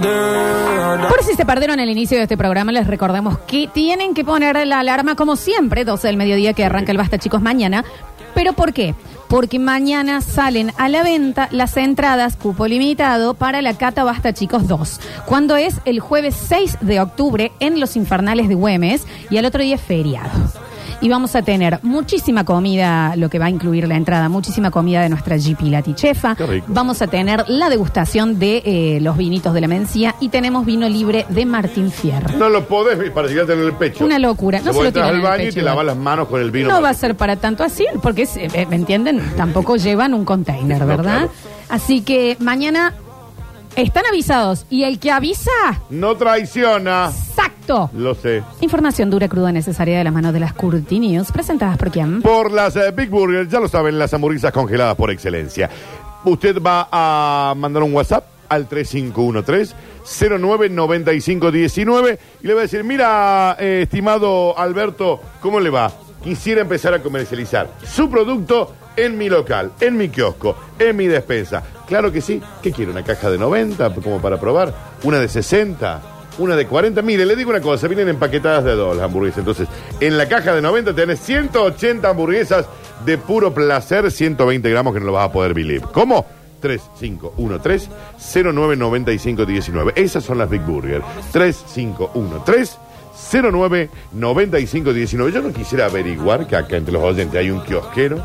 Por si se perdieron el inicio de este programa, les recordamos que tienen que poner la alarma como siempre, 12 del mediodía que arranca el Basta Chicos mañana. ¿Pero por qué? Porque mañana salen a la venta las entradas, cupo limitado, para la Cata Basta Chicos 2. Cuando es el jueves 6 de octubre en Los Infernales de Güemes y al otro día es feriado. Y vamos a tener muchísima comida, lo que va a incluir la entrada, muchísima comida de nuestra GP Latichefa. Qué rico. Vamos a tener la degustación de eh, los vinitos de la Mencía y tenemos vino libre de Martín Fierro. No lo podés para en el pecho. Una locura. No se lo tiran al en el baño y pecho te lavas las manos con el vino. No va a ser para tanto así, porque, es, eh, ¿me entienden? Tampoco llevan un container, No, ¿verdad? claro. Así que mañana están avisados. Y el que avisa, No traiciona. Exacto. Lo sé. Información dura, cruda, necesaria de las manos de las Curti News, presentadas por quién. Por las eh, Big Burger, ya lo saben, las hamburguesas congeladas por excelencia. Usted va a mandar un WhatsApp al 3513-099519 y le va a decir, mira, eh, estimado Alberto, ¿cómo le va? Quisiera empezar a comercializar su producto en mi local, en mi kiosco, en mi despensa. Claro que sí. ¿Qué quiere? ¿Una caja de 90 como para probar? ¿Una de 60? Una de 40. Mire, le digo una cosa, vienen empaquetadas de dos las hamburguesas. Entonces, en la caja de 90 tenés 180 hamburguesas de puro placer, 120 gramos que no lo vas a poder believe. ¿Cómo? 3513-099519. Esas son las Big Burger. 3513-099519. Yo no quisiera averiguar que acá entre los oyentes hay un kiosquero,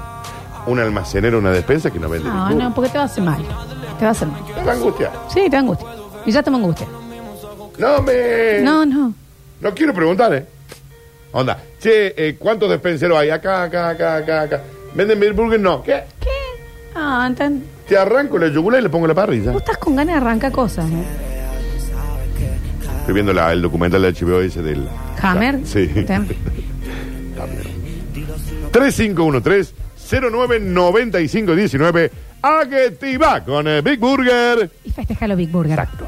un almacenero, una despensa que no vende No, ninguna. no, porque te va a hacer mal. Te va a hacer mal. Me va a angustiar. Sí, te angustia. Y ya te angustia. No me... No, no. No quiero preguntar, ¿eh? Onda, che, eh, ¿cuántos despenseros hay? Acá, acá, acá, acá, acá. ¿Venden Big Burger? No. ¿Qué? ¿Qué? Ah, enten- Te arranco la yugular y le pongo la parrilla. Vos estás con ganas de arrancar cosas, ¿eh? Estoy viendo la- el documental de HBO ese del... Hammer. Sí. Tem- 3513-099519. Activa con eh, Big Burger. Y festejalo Big Burger. Exacto.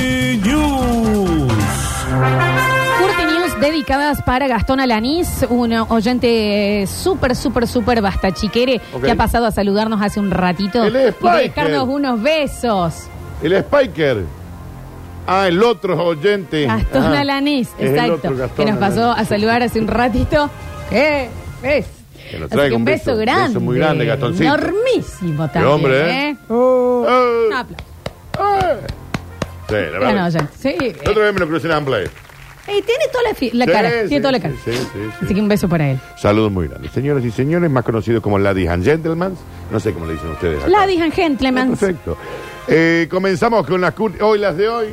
dedicadas para Gastón Alanís, un oyente súper, súper, súper bastachiquere Ok. que ha pasado a saludarnos hace un ratito es y Spiker. dejarnos unos besos. El Spiker. Ah, el otro oyente. Gastón Alanís, es el exacto, otro Gastón que nos pasó Alanís. a saludar hace un ratito. ¿Qué? ¿Ves? Que nos Así traiga que un un beso, beso, grande. beso muy grande, Gastoncito. Enormísimo también. hombre, ¿eh? Un Eh, aplauso. eh. Sí, la Gran verdad. oyente. Sí. La otra vez me lo crucé en Amplay. Y tiene toda la, fi- la Sí, cara, sí, tiene toda la cara. sí, sí, sí, sí. Así que un beso para él. Saludos muy grandes. Señoras y señores, más conocidos como Ladies and Gentlemen. No sé cómo le dicen ustedes. acá. Ladies and gentlemen. Perfecto. Eh, comenzamos con las hoy las de hoy.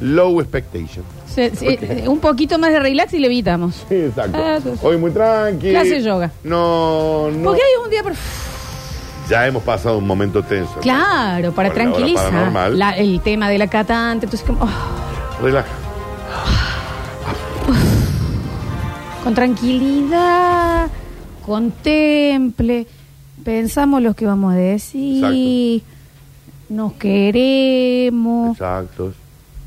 Low expectation. Se- se- eh, un poquito más de relax y le evitamos. Sí, exacto. Ah, sí. Hoy muy tranqui. Clase yoga. No, no. Porque hay un día... per- Ya hemos pasado un momento tenso. Claro, para Por la hora tranquilizar. paranormal. La- el tema de la catante. Entonces, como, oh, Relaja. con tranquilidad, contemple, pensamos lo que vamos a decir, nos queremos, Exactos.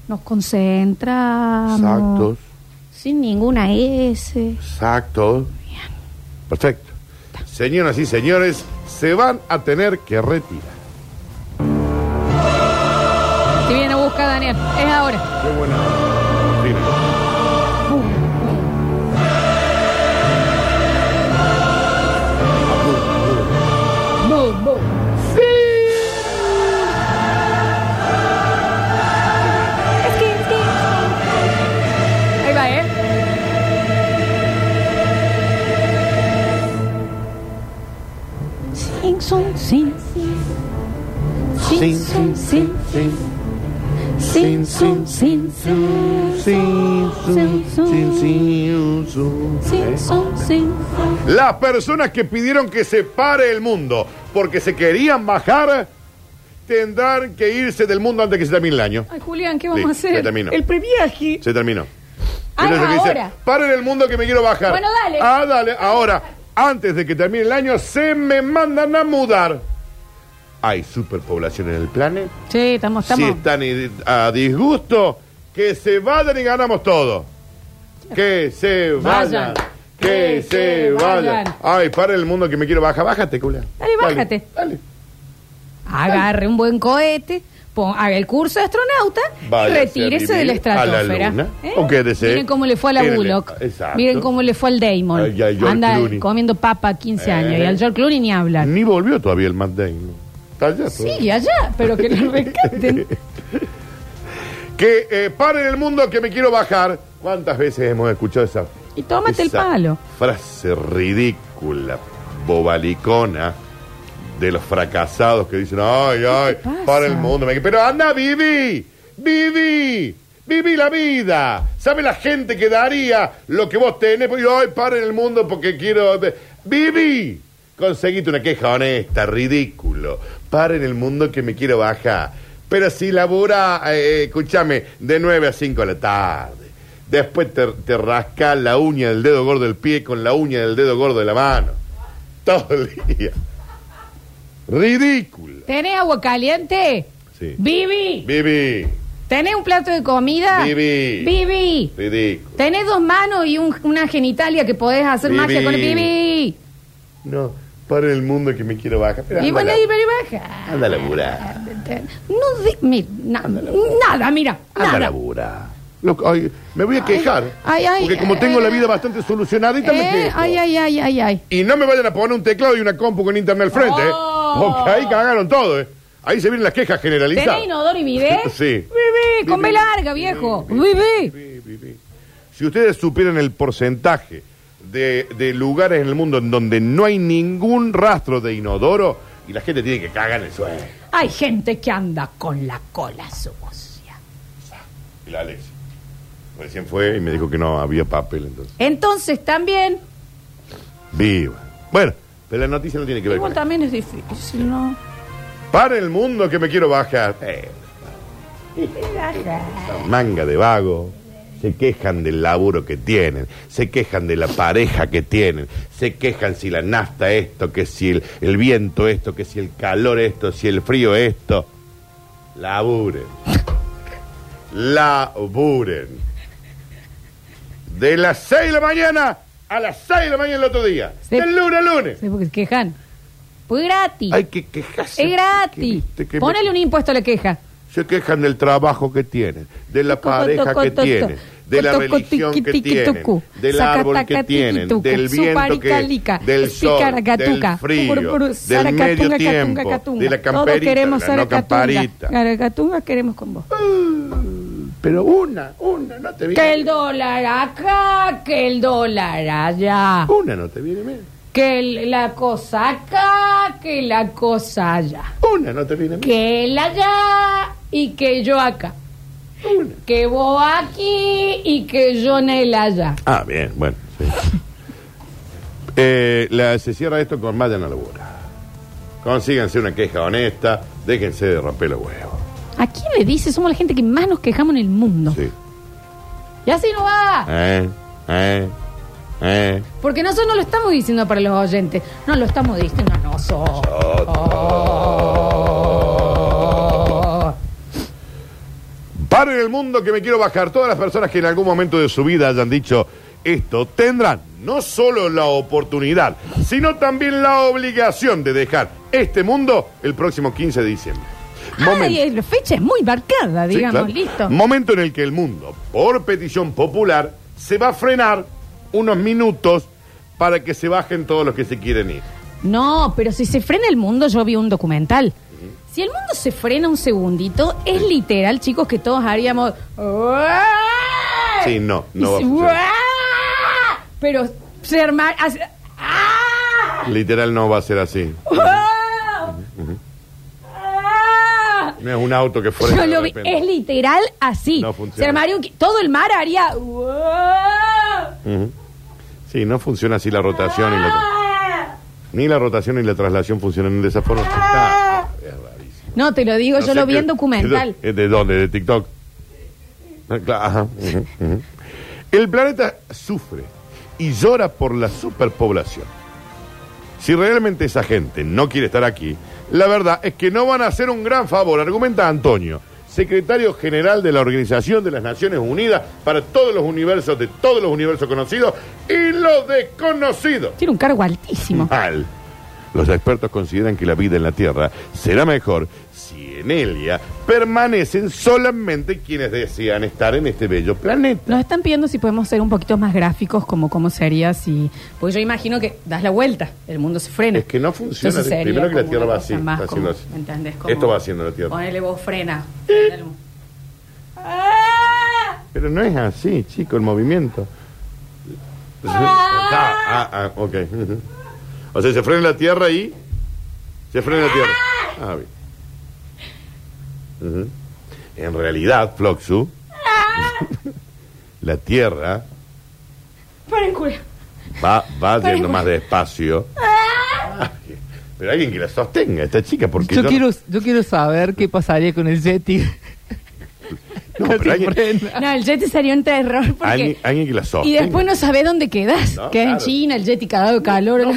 nos concentramos. Exactos. Sin ninguna S. Exactos. Perfecto. Señoras y señores, se van a tener que retirar. Daniel, es ahora. Las personas que pidieron que se pare el mundo porque se querían bajar tendrán que irse del mundo antes que se termine el año. Ay, Julián, ¿qué vamos Sí, a hacer? se terminó. El previaje. Se terminó. Ah, Entonces, dice, ahora. paren el mundo que me quiero bajar. Bueno, dale. Ah, dale. Ahora, antes de que termine el año, se me mandan a mudar. Hay superpoblación en el planeta. Sí, estamos, Si estamos. están i- a disgusto, que se vayan y ganamos todo. Que se vayan. Que se vayan. Ay, para el mundo que me quiero bajar. Bájate, cula. Dale, bájate. Dale. Agarre un buen cohete, pon- haga el curso de astronauta Váyase y retírese a de la vivir a la estratosfera. luna. ¿Eh? O quédese Miren cómo le fue a la en el- Bullock. Exacto. Miren cómo le fue al Damon. Ay, ay, George Anda Clooney. comiendo papa 15 Eh. años. Y al George Clooney ni hablar. Ni volvió todavía el Matt Damon. Está allá todavía. Sigue allá, pero que lo rescaten. Que eh, paren el mundo que me quiero bajar. ¿Cuántas veces hemos escuchado esa? Y tómate el esa palo. Frase ridícula, bobalicona de los fracasados que dicen, ay, ay, pasa? para el mundo. me- Pero anda, viví, viví, viví la vida. ¿Sabe la gente que daría lo que vos tenés? Pues, ay, paren el mundo porque quiero... Viví. Conseguiste una queja honesta, ridículo. Paren el mundo que me quiero bajar. Pero si labura, eh, escúchame, de 9 a 5 de la tarde. Después te, te rascas la uña del dedo gordo del pie con la uña del dedo gordo de la mano. Todo el día. Ridículo. ¿Tenés agua caliente? Sí. Vivi. Viví. ¿Tenés un plato de comida? Vivi. Vivi. Ridículo. ¿Tenés dos manos y un- una genitalia que podés hacer Vivi. magia con el Vivi? No, para el mundo que me quiero bajar. Pero Y anda bueno, ahí pero baja. Anda a laburar. No de, mi- na- nada, mira, Anda a nada. laburar. Lo- ay, me voy a quejar. ay, ay, porque como tengo eh, la vida bastante solucionadita, me Eh, quejo. ay, ay, ay, ay, ay. Y no me vayan a poner un teclado y una compu con internet al frente, ¿eh? Oh. Porque ahí cagaron todo, ¿eh? Ahí se vienen las quejas generalizadas. ¿Tenés inodoro y bidet? Sí. Vivi, con B larga, viejo. Vivi. Si ustedes supieran el porcentaje de, de lugares en el mundo en donde no hay ningún rastro de inodoro y la gente tiene que cagar en el suelo. Hay gente que anda con la cola sucia. Y la Alex recién fue y me dijo que no había papel, entonces. Entonces también, Viva. Bueno, pero la noticia no tiene que ver igual con eso. también es difícil, ¿no? Para el mundo que me quiero bajar. Eh, manga de vago. Se quejan del laburo que tienen, se quejan de la pareja que tienen, se quejan si la nafta esto, que si el, el viento esto, que si el calor esto, si el frío esto. Laburen. Laburen. De las 6 de la mañana a las 6 de la mañana el otro día. Sí. Del lunes al lunes. Sí, porque se quejan. Pues gratis. Hay que quejarse. es gratis. Que- que- Ponele un impuesto a la queja. Se quejan del trabajo que tienen, de la Toco, pareja toco, que toco, tienen, de la toco, religión tiqui, que tiqui, tienen, tucu. del Saca, árbol taca, que tiqui, tienen, tucu. del viento que, Suparicalica, del sol, del frío, Puru, puru, del saracatunga, medio catunga, tiempo, catunga. de la Todos camperita, queremos la no saracatunga. camparita. Queremos con vos. Pero una, una no te viene Que el dólar acá, que el dólar allá. Una no te viene bien. Que el- la cosa acá, que la cosa allá. Una no te viene bien. Que él allá y que yo acá. Una. Que vos aquí y que yo en el allá. Ah, bien, bueno. sí. Eh, la- se cierra esto con vayan a la labura. Consíganse una queja honesta, déjense de romper los huevos. ¿A quién le dice? Somos la gente que más nos quejamos en el mundo. Sí. Y así no va. Eh, eh, eh. Porque nosotros no lo estamos diciendo para los oyentes. No lo estamos diciendo a nosotros. Paren el mundo que me quiero bajar. Todas las personas que en algún momento de su vida hayan dicho esto tendrán no solo la oportunidad, sino también la obligación de dejar este mundo el próximo 15 de diciembre. Ay, eh, la fecha es muy marcada, Sí, digamos, claro. listo. Momento en el que el mundo, por petición popular, se va a frenar unos minutos para que se bajen todos los que se quieren ir. No, pero si se frena el mundo, yo vi un documental. Si el mundo se frena un segundito, es literal, chicos, que todos haríamos. Sí, no, no va a se- funcionar. Pero se arma. hace- ¡Ah! Literal no va a ser así. No es un auto que frena Yo lo vi, es literal así. No funciona. Se armaría un qui- todo el mar haría. Ujú. Sí, no funciona así la rotación y la... ¡Ah! Ni la rotación ni la traslación funcionan de esa forma. Ah, es rarísimo. No, te lo digo, No yo sé lo vi qué- en documental. ¿De, de dónde? ¿De TikTok? Ah, claro, ajá, ujú, ujú. El planeta sufre y llora por la superpoblación. Si realmente esa gente no quiere estar aquí, la verdad es que no van a hacer un gran favor, argumenta Antonio, secretario general de la Organización de las Naciones Unidas para todos los universos, de todos los universos conocidos y los desconocidos. Tiene un cargo altísimo. Mal. Los expertos consideran que la vida en la Tierra será mejor en ella permanecen solamente quienes desean estar en este bello planeta. Nos están pidiendo si podemos ser un poquito más gráficos, como cómo sería si. Pues yo imagino que das la vuelta, el mundo se frena. Es que no funciona. Entonces Primero que la Tierra va así. más está haciendo como- así. ¿entendés? Como- Esto va haciendo la Tierra. Ponele vos frena. Pero no es así, chico, el movimiento. Ah, ah, ah, ok. O sea, se frena la Tierra y... Se frena la Tierra. Ah, bien. Ujú. En realidad, Floxu, la Tierra culo. va, va yendo más despacio. Ay, Pero alguien que la sostenga, esta chica, porque Yo yo- quiero, yo quiero saber qué pasaría con el Yeti. No, pero alguien. No, el Yeti sería un terror porque. alguien, alguien que la Y sostenga. después no sabés dónde quedas. No, que es en claro. China, el Yeti cagado de calor.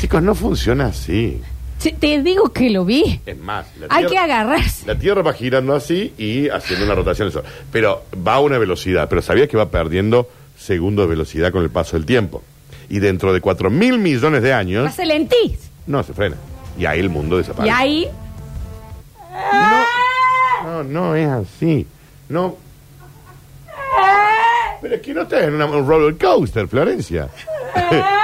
Chicos, no funciona así. Sí, Te digo que lo vi. Es más, la Hay Tierra- que agarrarse. La Tierra va girando así y haciendo una rotación del Sol. Pero va a una velocidad. Pero sabías que va perdiendo segundos de velocidad con el paso del tiempo. Y dentro de 4 mil millones de años, Pase lentís. no se frena. Y ahí el mundo Y desaparece. ahí. No, no es así. No. Pero es que no estás en una- un roller coaster, Florencia.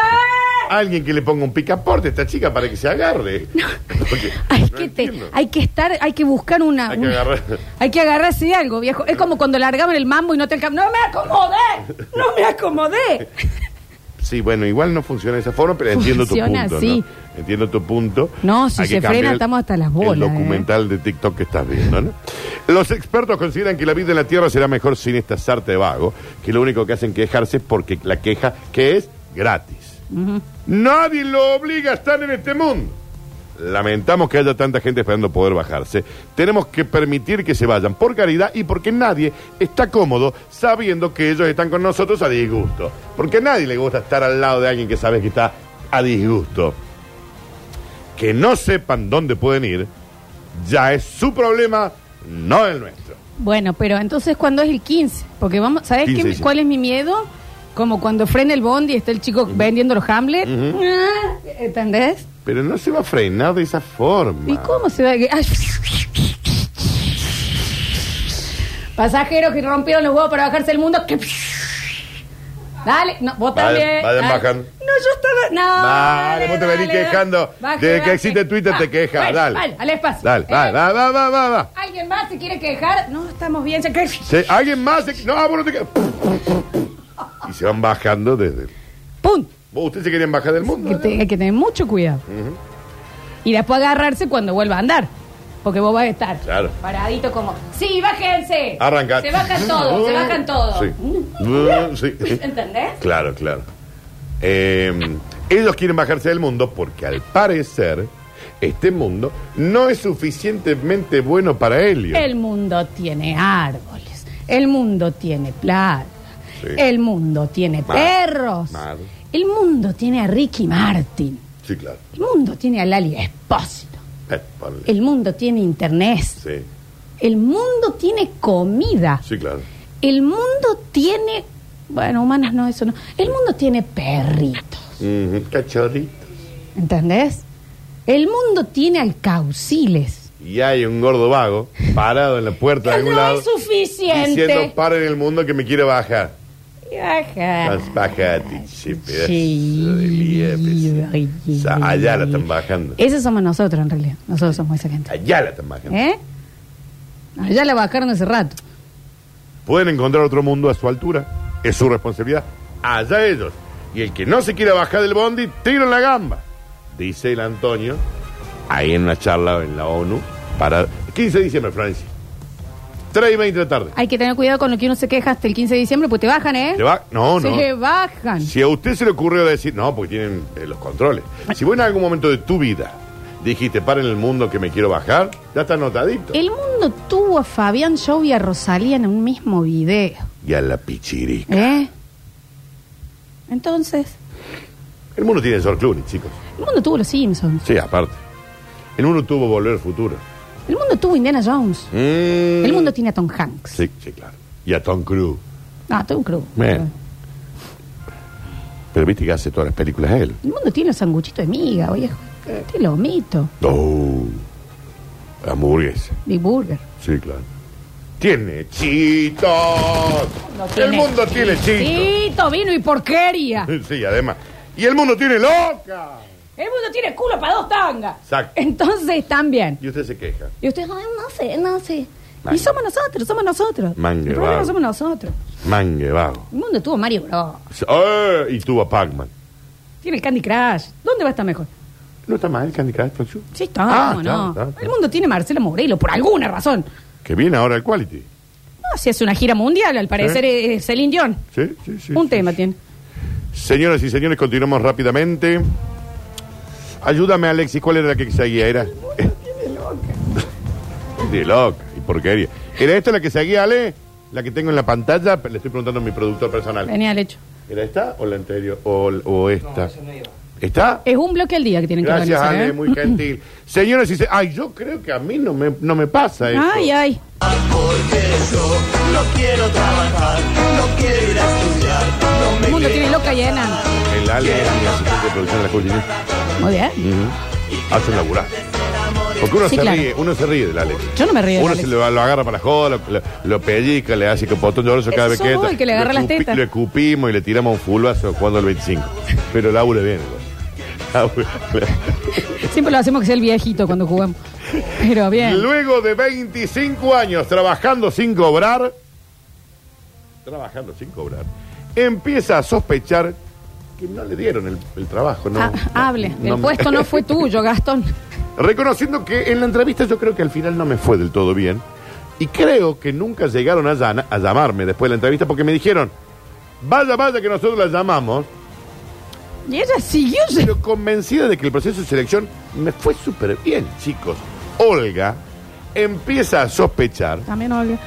Alguien que le ponga un picaporte a esta chica para que se agarre. Porque Hay, no que te- entiendo. hay que estar, hay que buscar una. Hay que una- agarrar. hay que agarrarse de algo, viejo. Es como cuando largaban el mambo y no te alcanzaba. ¡No me acomodé! ¡No me acomodé! Sí, bueno, igual no funciona de esa forma, pero entiendo tu punto. así. ¿no? Entiendo tu punto. No, si Hay que se cambiar frena, el- estamos hasta las bolas, El ¿eh? documental de TikTok que estás viendo, ¿no? Los expertos consideran que la vida en la Tierra será mejor sin esta sarta de vago, que lo único que hacen quejarse es porque la queja que es gratis. Nadie lo obliga a estar en este mundo. Lamentamos que haya tanta gente esperando poder bajarse. Tenemos que permitir que se vayan por caridad y porque nadie está cómodo sabiendo que ellos están con nosotros a disgusto. Porque a nadie le gusta estar al lado de alguien que sabe que está a disgusto. Que no sepan dónde pueden ir ya es su problema, no el nuestro. Bueno, pero entonces, ¿cuándo es el 15? Porque vamos, ¿sabes 15 qué, cuál es mi miedo? Como cuando frena el bond y está el chico vendiendo los Hamlet. Ah, ¿Entendés? Pero no se va a frenar de esa forma. ¿Y cómo se va? Ay. Pasajeros que rompieron los huevos para bajarse el mundo. que- Dale, no, vos Vayan- también. vayan Dale. bajando. No, yo estaba. No. Dale, vos te venís dale, quejando. Baje, Desde que existe Twitter te Ah, quejas. bueno, dale. Dale, al espacio. Dale, Eh, va, va, va, va, va, va. ¿Alguien más se quiere quejar? No, estamos bien. ya que- Se- ¿Alguien más? se- No, vos no te quedas. Y se van bajando desde. ¿Vos ¿Ustedes se querían bajar del mundo? Que te- hay que tener mucho cuidado. Y después agarrarse cuando vuelva a andar. Porque vos vas a estar Claro. paradito como, sí, bájense. Arranca. Se bajan todos, se bajan todos. Sí. Sí. ¿Entendés? Claro, claro. Eh, ellos quieren bajarse del mundo porque al parecer este mundo no es suficientemente bueno para ellos. El mundo tiene árboles. El mundo tiene plata. Sí. El mundo tiene Mar. perros. Mar. El mundo tiene a Ricky Martin. Sí, claro. El mundo tiene a Lali Espósito. Eh, ponle. El mundo tiene internet. Sí, El mundo tiene comida. sí, claro. El mundo tiene. Bueno, humanas no, eso no. El mundo tiene perritos. Ujú, Cachorritos. ¿Entendés? El mundo tiene alcauciles. Y hay un gordo vago parado en la puerta de algún no lado es suficiente. diciendo para en el mundo que me quiere bajar. Ajá. Las bajati, sí, pedazo Sí. de liepes. O sea, allá la están bajando. Esos somos nosotros, en realidad. Nosotros somos esa gente. Allá la están bajando. ¿Eh? Allá la bajaron hace rato. Pueden encontrar otro mundo a su altura. Es su responsabilidad. Allá ellos. Y el que no se quiera bajar del bondi, tiro en la gamba. Dice el Antonio, ahí en una charla en la ONU, para 15 de diciembre, Florencia. 3 y 20 de la tarde. Hay que tener cuidado con lo que uno se queja hasta el 15 de diciembre, pues te bajan, ¿eh? ¿Se va? No, no. Se bajan. Si a usted se le ocurrió decir, no, porque tienen eh, los controles. Si vos en algún momento de tu vida dijiste, para en el mundo que me quiero bajar, ya está anotadito. El mundo tuvo a Fabián Show y a Rosalía en un mismo video. y a la pichirica. ¿Eh? Entonces, El mundo tiene George Clooney, chicos. el mundo tuvo los Simpsons. Sí, aparte. El mundo tuvo Volver al Futuro. El mundo tuvo Indiana Jones. Mm. El mundo tiene a Tom Hanks. Sí, sí, claro. Y a Tom Cruise. Ah, Tom Cruise. Pero viste que hace todas las películas él. El mundo tiene los sanguchitos de miga, viejo. Tiene los mitos. Oh. Hamburguesa. Big Burger. Sí, claro. Tiene chitos. el tiene mundo tiene chitos. Chito, vino y porquería. Sí, además. Y el mundo tiene loca. El mundo tiene culo para dos tangas. Exacto. Entonces, también. Y usted se queja. Y ustedes, ay, no sé, no sé. Y somos nosotros, somos nosotros. Manga El problema vago. somos nosotros. Mangue vago. El mundo tuvo Mario Bros. Eh, y tuvo a Pac-Man. Tiene el Candy Crush. ¿Dónde va a estar mejor? ¿No está mal el Candy Crush, Pachu? Sí, está, Ah, ¿cómo no? está, está. El mundo tiene Marcelo Morelo, por alguna razón. Que viene ahora el Quality. No, si hace una gira mundial, al parecer es Celine Dion. Sí, sí, sí. Un sí, tema sí. tiene. Señoras y señores, continuamos rápidamente. Ayúdame, Alexis, ¿cuál era la que seguía? Era. De loca y porquería. ¿Era esta la que seguía, Ale? La que tengo en la pantalla. Le estoy preguntando a mi productor personal. Venía al hecho. ¿Era esta o la anterior? ¿O, o esta? ¿Está? Es un bloque al día que tienen que Gracias, organizar. Ale, ¿eh? muy gentil. Señoras y señores, ay, yo creo que a mí no me, no me pasa eso. Ay, ay. No quiero trabajar, no quiero ir a estudiar, no me El mundo tiene loca enana. El Ale es mi asistente de producción de la cortina. Muy bien. Hacen laburar. Porque uno Sí, se claro. ríe, uno se ríe del Alex. Yo no me río Uno Alex. se lo, lo agarra para la joda, lo, lo- lo pellizca, le hace que potón lloroso cada Ese vez que vos el que le agarra lo las tetas. Lo escupimos y le tiramos un fulbazo cuando el 25. Pero labura bien. Labura. Siempre lo hacemos que sea el viejito cuando jugamos. Pero bien. Luego de 25 años trabajando sin cobrar, trabajando sin cobrar, empieza a sospechar que no le dieron el, el trabajo. No, Ah, hable. no el me- puesto no fue tuyo, Gastón. Reconociendo que en la entrevista yo creo que al final no me fue del todo bien. Y creo que nunca llegaron a, llana- a llamarme después de la entrevista porque me dijeron, vaya, vaya que nosotros la llamamos, Y ella siguió. pero convencida de que el proceso de selección me fue súper bien, chicos. Olga empieza a sospechar También, Olga.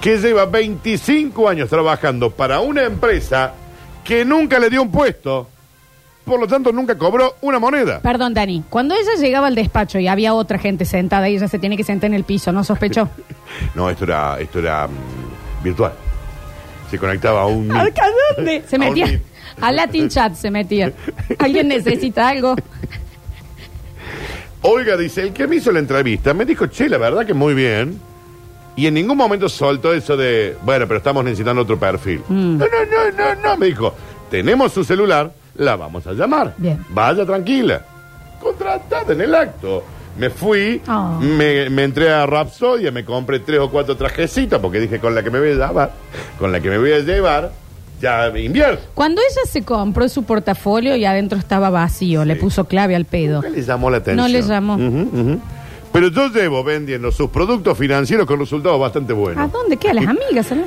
que lleva 25 años trabajando para una empresa que nunca le dio un puesto, por lo tanto nunca cobró una moneda. Perdón, Dani. Cuando ella llegaba al despacho y había otra gente sentada y ella se tiene que sentar en el piso, ¿no sospechó? No, esto era, esto era mm, virtual. Se conectaba a un... ¿A dónde? Se A un metía. meet. A Latin Chat se metía. ¿Alguien necesita algo? Olga dice, el que me hizo la entrevista me dijo, che, la verdad que muy bien. Y en ningún momento soltó eso de, bueno, pero estamos necesitando otro perfil. Mm. No, no, no, no, no, me dijo, tenemos su celular, la vamos a llamar. Bien. Vaya tranquila. Contratada en el acto. Me fui, Oh. me, me entré a Rapsodia, me compré tres o cuatro trajecitos porque dije con la que me voy a llevar, con la que me voy a llevar, ya. Cuando ella se compró su portafolio y adentro estaba vacío, le puso clave al pedo. Nunca le llamó la atención. No le llamó. Ujú, ujú. Pero yo llevo vendiendo sus productos financieros con resultados bastante ¿A buenos. dónde? ¿Qué? ¿A las amigas? ¿no?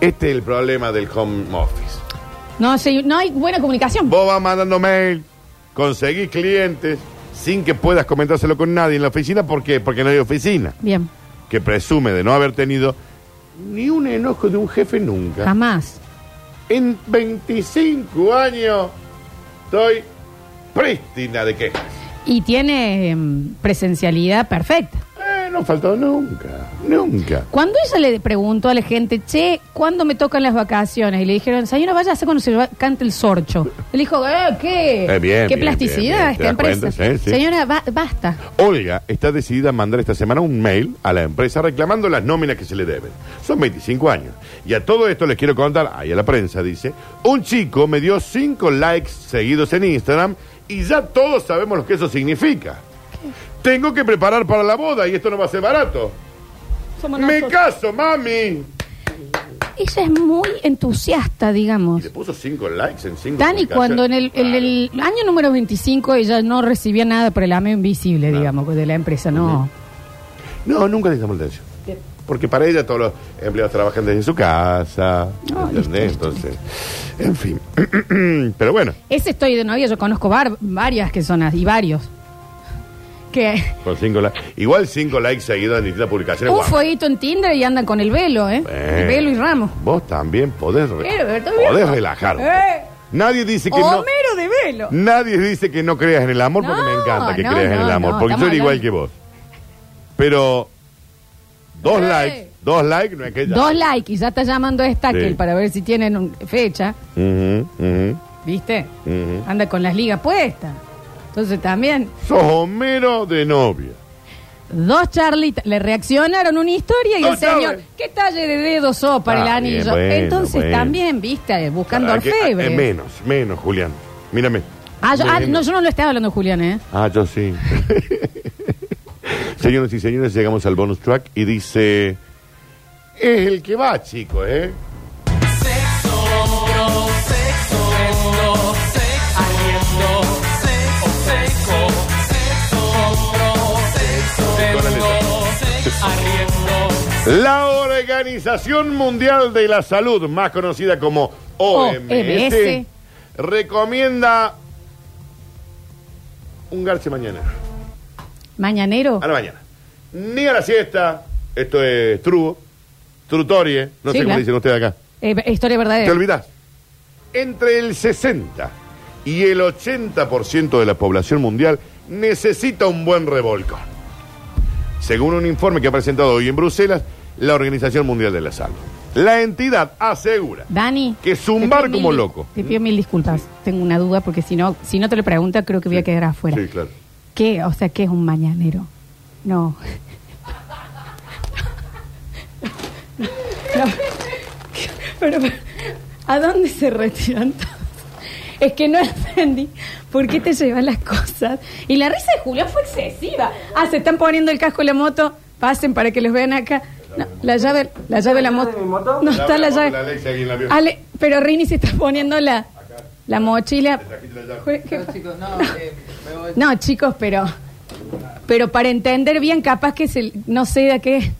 Este es el problema del home office. No, sí, no hay buena comunicación. Vos vas mandando mail, conseguís clientes sin que puedas comentárselo con nadie en la oficina. ¿Por qué? Porque no hay oficina. Bien, Que presume de no haber tenido ni un enojo de un jefe nunca. jamás. En 25 años estoy prístina de quejas. Y tiene em, presencialidad perfecta. No faltó nunca, nunca. Cuando ella le preguntó a la gente, che, ¿cuándo me tocan las vacaciones? Y le dijeron, señora, vaya a hacer cuando se va- cante el sorcho. Él dijo, eh, ¿qué? Eh, bien, ¿Qué bien, plasticidad bien, bien. ¿Te esta das empresa? cuenta? Sí, sí. Señora, ba- basta. Olga está decidida a mandar esta semana un mail a la empresa reclamando las nóminas que se le deben. Son 25 años. Y a todo esto les quiero contar, ahí a la prensa dice, un chico me dio 5 likes seguidos en Instagram y ya todos sabemos lo que eso significa. Tengo que preparar para la boda y esto no va a ser barato. Somos Me nosotros. caso, mami. Ella es muy entusiasta, Y digamos. le puso 5 likes en 5 Dani, cuando en el, en el año número 25 ella no recibía nada por el amigo invisible, digamos, de la empresa, no. No, nunca le llamó la atención. Porque para ella todos los empleados trabajan desde su casa. No, ¿entendés? listo, listo. Entonces, en fin. Pero bueno. Ese estoy de novia, yo conozco var- varias que son así, y varios. Que Con cinco likes. Igual cinco likes seguidos en distintas publicaciones. un guau. fueguito en Tinder y andan con el velo, ¿eh? Eh. El velo y ramo. Vos también podés, re- podés relajar. un Eh. Nadie dice que no. Homero de velo. Nadie dice que no creas en el amor porque No, me encanta que no, creas en no, el amor. no, porque estamos soy igual hablando- que vos. Pero dos Eh. likes, dos likes no es que ya. Dos likes y ya está llamando a Stackel Sí. para ver si tienen un- fecha, Ujú, ujú, ¿viste? ujú. Anda con las ligas puestas. Entonces también, Sos Homero de novia. dos charlitas le reaccionaron una historia y el señor. ¿qué talle de dedo sos para Ah, el bien, anillo? bueno, Entonces bueno. también, ¿viste? Buscando Ah, orfebre. eh, menos, menos, Julián. Mírame. Ah, yo, ah, Menos. no, yo no lo estaba hablando de Julián, ¿eh? Ah, yo sí. Señoras y señores, llegamos al bonus track y dice... Es el que va, chicos, ¿eh? La Organización Mundial de la Salud, más conocida como OMS, OMS. recomienda un garche mañana. Mañanero. A la mañana. Ni a la siesta. Esto es true. Trutorie. No Sí, sé cómo claro. dicen ustedes acá. Eh, historia ¿Te verdadera. olvidas? Entre el 60 y el 80% de la población mundial necesita un buen revolcón. Según un informe que ha presentado hoy en Bruselas, la Organización Mundial de la Salud. La entidad asegura Dani. que te zumbar pido como mil- loco. Te pido mil disculpas. Tengo una duda porque si no, si no te lo pregunta, creo que voy a quedar afuera. Sí, claro. ¿Qué? O sea, ¿qué es un mañanero? No. No. Pero, pero, ¿a dónde se retiran todos? Es que no entendí por qué te llevan las cosas. Y la risa de Julián fue excesiva. Ah, se están poniendo el casco de la moto. Pasen para que los vean acá. No, la llave, la llave de la moto. No está la llave. La Alexia la. Ale, pero Rini se está poniendo la, la mochila. Jue- ¿qué pa- No, chicos, pero pero para entender bien, capaz que se, no sé a qué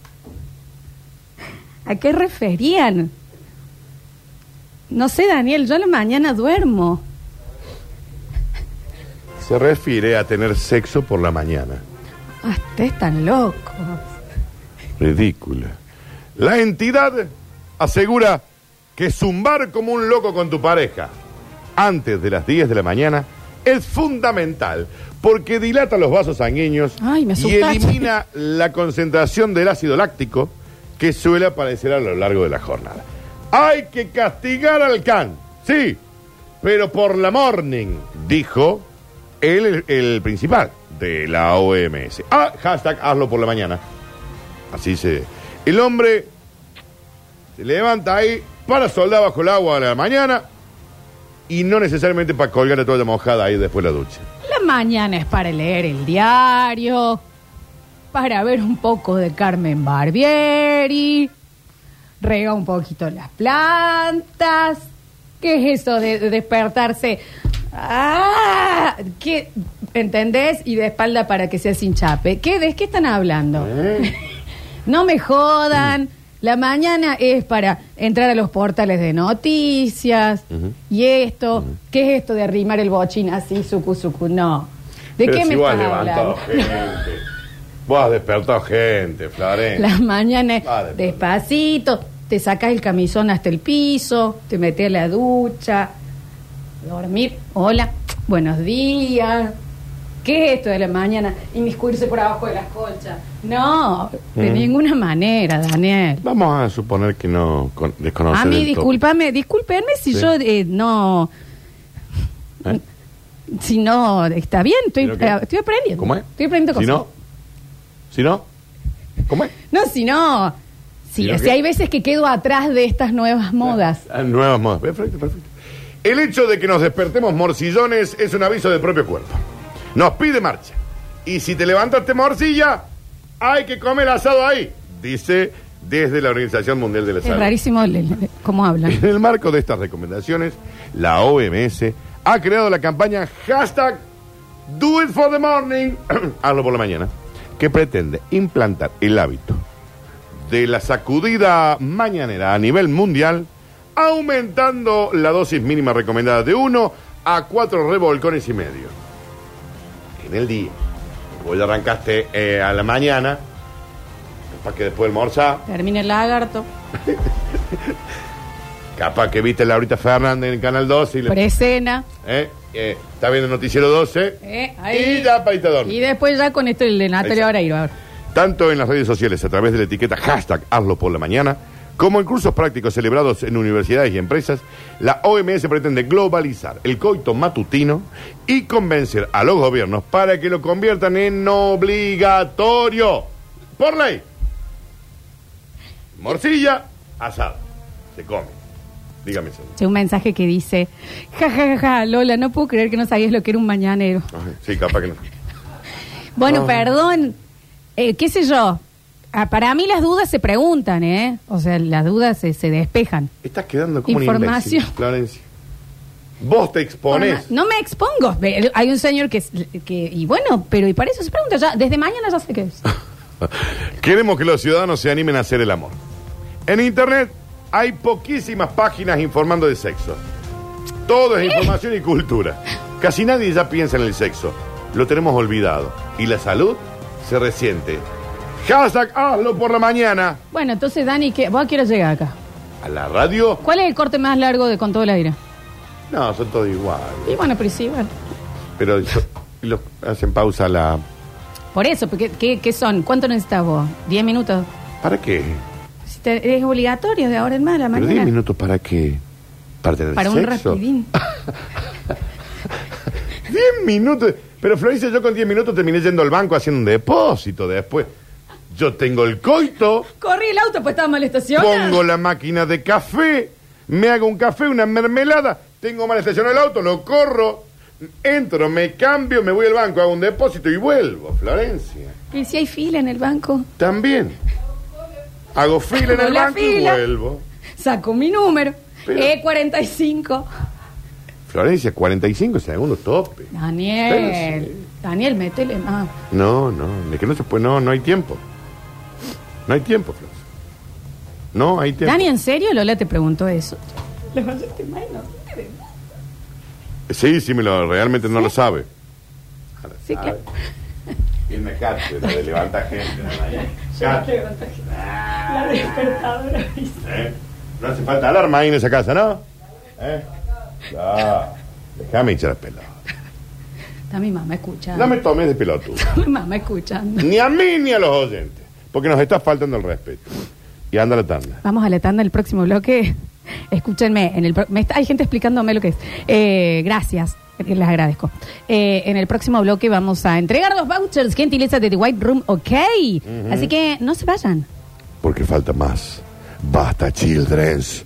a qué referían. No sé, Daniel, yo a la mañana duermo. Se refiere a tener sexo por la mañana. Ah, ustedes están locos. Ridícula. La entidad asegura que zumbar como un loco con tu pareja antes de las 10 de la mañana es fundamental porque dilata los vasos sanguíneos Ay, me y asustaste. elimina la concentración del ácido láctico que suele aparecer a lo largo de la jornada. Hay que castigar al can, sí, pero por la morning, dijo el, el principal de la OMS. Ah, hashtag hazlo por la mañana. Así se. El hombre se levanta ahí para soldar bajo el agua a la mañana y no necesariamente para colgar la mojada ahí después de la ducha. La mañana es para leer el diario, para ver un poco de Carmen Barbieri, rega un poquito las plantas. ¿Qué es eso de despertarse? ¡Ah! ¿Qué? ¿Entendés? Y de espalda para que sea sin chape. ¿Qué? ¿De qué están hablando? ¿Eh? No me jodan. La mañana es para entrar a los portales de noticias. Y esto, ¿qué es esto de arrimar el bochín así, sucu, sucu? No. ¿De Pero qué si me vos has estás levantado hablando? gente. Vos has despertado gente, Florencia. La mañana es Ah, de- despacito, te sacas el camisón hasta el piso, te metes a la ducha, dormir. Hola, buenos días. ¿Qué es esto de la mañana? Inmiscuirse por abajo de las colchas. No, de Mm. ninguna manera, Daniel. Vamos a suponer que no con, desconoce A mí, discúlpame, discúlpenme si Sí. yo eh, no. ¿Eh? Si no, está bien, estoy, eh, estoy aprendiendo. ¿Cómo es? Estoy aprendiendo Si cosas. no, si no, ¿cómo es? No, si no. Si, ¿Y lo si hay veces que quedo atrás de estas nuevas modas. Ah, Nuevas modas. Perfecto, perfecto. El hecho de que nos despertemos morsillones es un aviso del propio cuerpo. Nos pide marcha. Y si te levantaste morcilla, hay que comer asado ahí, dice desde la Organización Mundial de la Es Salud. rarísimo el- el- cómo hablan. En el marco de estas recomendaciones, la OMS ha creado la campaña hashtag Do It for the Morning, hazlo por la mañana, que pretende implantar el hábito de la sacudida mañanera a nivel mundial, aumentando la dosis mínima recomendada de 1 a 4 revolcones y medio en el día. Vos ya arrancaste eh, a la mañana, capaz que después almorzar, Termina el lagarto. capaz que viste a Laurita Fernández en el Canal 12 y le, Presena. eh, eh, está viendo el Noticiero 12 Eh, ahí. y ya para. Y después ya con esto el de Natalia. Oreiro. Tanto en las redes sociales a través de la etiqueta hashtag hazlo por la mañana, como en cursos prácticos celebrados en universidades y empresas, la OMS pretende globalizar el coito matutino y convencer a los gobiernos para que lo conviertan en obligatorio. Por ley. Morcilla, asado. Se come. Dígame, señor. Che, un mensaje que dice, ja, ja, ja, ja, Lola, no puedo creer que no sabías lo que era un mañanero. Ay, Sí, capaz que no. Bueno, Ah. perdón, eh, qué sé yo. Ah, para mí las dudas se preguntan, ¿eh? O sea, las dudas se, se despejan. Estás quedando como Información. un imbécil, Florencia. Vos te expones. No me expongo. Hay un señor que, que... Y bueno, pero y para eso se pregunta ya. Desde mañana ya sé qué es. Queremos que los ciudadanos se animen a hacer el amor. En Internet hay poquísimas páginas informando de sexo. Todo es información y cultura. Casi nadie ya piensa en el sexo. Lo tenemos olvidado. Y la salud se resiente. Hashtag hazlo por la mañana. Bueno, entonces, Dani, ¿qué? ¿vos a qué hora acá? A la radio. ¿Cuál es el corte más largo de Con todo el aire? No, son todos iguales. Y bueno, pero sí, bueno. Pero yo- los hacen pausa la. Por eso, porque, ¿qué, qué son? ¿Cuánto necesitas vos? ¿Diez minutos? ¿Para qué? Si te- es obligatorio de ahora en más la ¿Pero 10 mañana. minutos para qué? ¿Para tener Para un sexo? rapidín. 10 minutos. Pero Florencia, yo con 10 minutos terminé yendo al banco haciendo un depósito después. Yo tengo el coito, Corrí el auto, pues estaba mal estacionado. pongo la máquina de café, me hago un café, una mermelada, tengo mal estacionado el auto, lo corro, entro, me cambio, me voy al banco, hago un depósito y vuelvo, Florencia. ¿Y si hay fila en el banco? También. Hago fila en Hago el la banco fila. y vuelvo. Saco mi número. Pero- E45. Florencia, 45 segundos, tope. Daniel. Pero Daniel, métele más. No, no, es que no se puede, no, no hay tiempo. No hay tiempo, Florencia. No hay tiempo. Dani, ¿en serio Lola te preguntó eso? Sí, sí, me lo, realmente no lo sabe. Sí, claro. ¿Quién me cate? La de levantar gente. La despertadora. ¿Eh? No hace falta alarma ahí en esa casa, ¿no? ¿Eh? No. Déjame echar el pelo. Está mi mamá escuchando. No me tomes de pelotudo. Mi mamá escuchando. Ni a mí ni a los oyentes. Porque nos está faltando el respeto. Y anda la tanda. Vamos a la tanda del próximo bloque. Escúchenme, en el pro- me está- hay gente explicándome lo que es. Eh, gracias, les agradezco. Eh, en el próximo bloque vamos a entregar los vouchers, gentileza de The White Room, ok. Así que no se vayan. Porque falta más. Basta, childrens.